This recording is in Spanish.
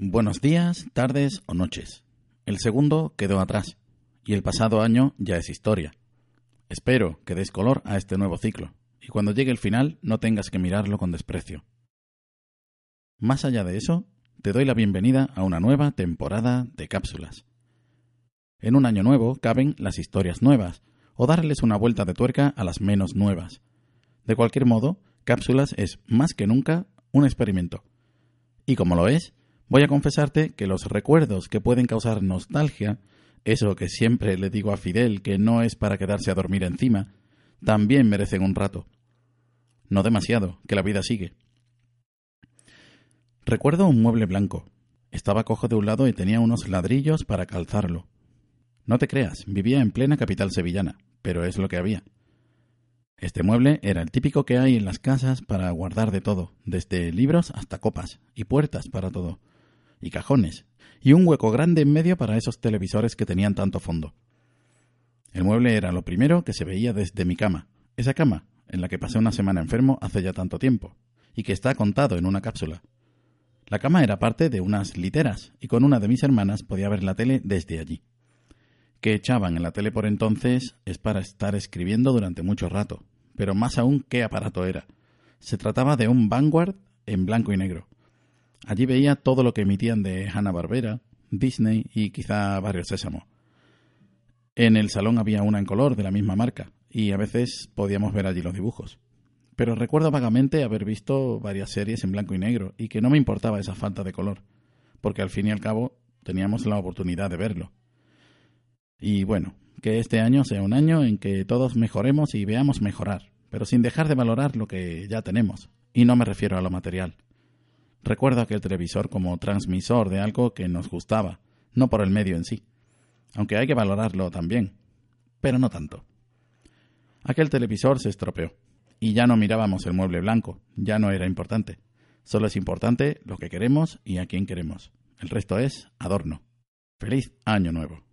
Buenos días, tardes o noches. El segundo quedó atrás y el pasado año ya es historia. Espero que des color a este nuevo ciclo y cuando llegue el final no tengas que mirarlo con desprecio. Más allá de eso, te doy la bienvenida a una nueva temporada de cápsulas. En un año nuevo caben las historias nuevas o darles una vuelta de tuerca a las menos nuevas. De cualquier modo, cápsulas es más que nunca un experimento. Y como lo es, Voy a confesarte que los recuerdos que pueden causar nostalgia, eso que siempre le digo a Fidel que no es para quedarse a dormir encima, también merecen un rato. No demasiado, que la vida sigue. Recuerdo un mueble blanco. Estaba cojo de un lado y tenía unos ladrillos para calzarlo. No te creas, vivía en plena capital sevillana, pero es lo que había. Este mueble era el típico que hay en las casas para guardar de todo, desde libros hasta copas, y puertas para todo y cajones, y un hueco grande en medio para esos televisores que tenían tanto fondo. El mueble era lo primero que se veía desde mi cama, esa cama en la que pasé una semana enfermo hace ya tanto tiempo, y que está contado en una cápsula. La cama era parte de unas literas, y con una de mis hermanas podía ver la tele desde allí. Que echaban en la tele por entonces es para estar escribiendo durante mucho rato, pero más aún qué aparato era. Se trataba de un Vanguard en blanco y negro, Allí veía todo lo que emitían de Hanna-Barbera, Disney y quizá Barrio Sésamo. En el salón había una en color de la misma marca y a veces podíamos ver allí los dibujos. Pero recuerdo vagamente haber visto varias series en blanco y negro y que no me importaba esa falta de color, porque al fin y al cabo teníamos la oportunidad de verlo. Y bueno, que este año sea un año en que todos mejoremos y veamos mejorar, pero sin dejar de valorar lo que ya tenemos. Y no me refiero a lo material. Recuerdo aquel televisor como transmisor de algo que nos gustaba, no por el medio en sí, aunque hay que valorarlo también, pero no tanto. Aquel televisor se estropeó, y ya no mirábamos el mueble blanco, ya no era importante. Solo es importante lo que queremos y a quién queremos. El resto es adorno. Feliz año nuevo.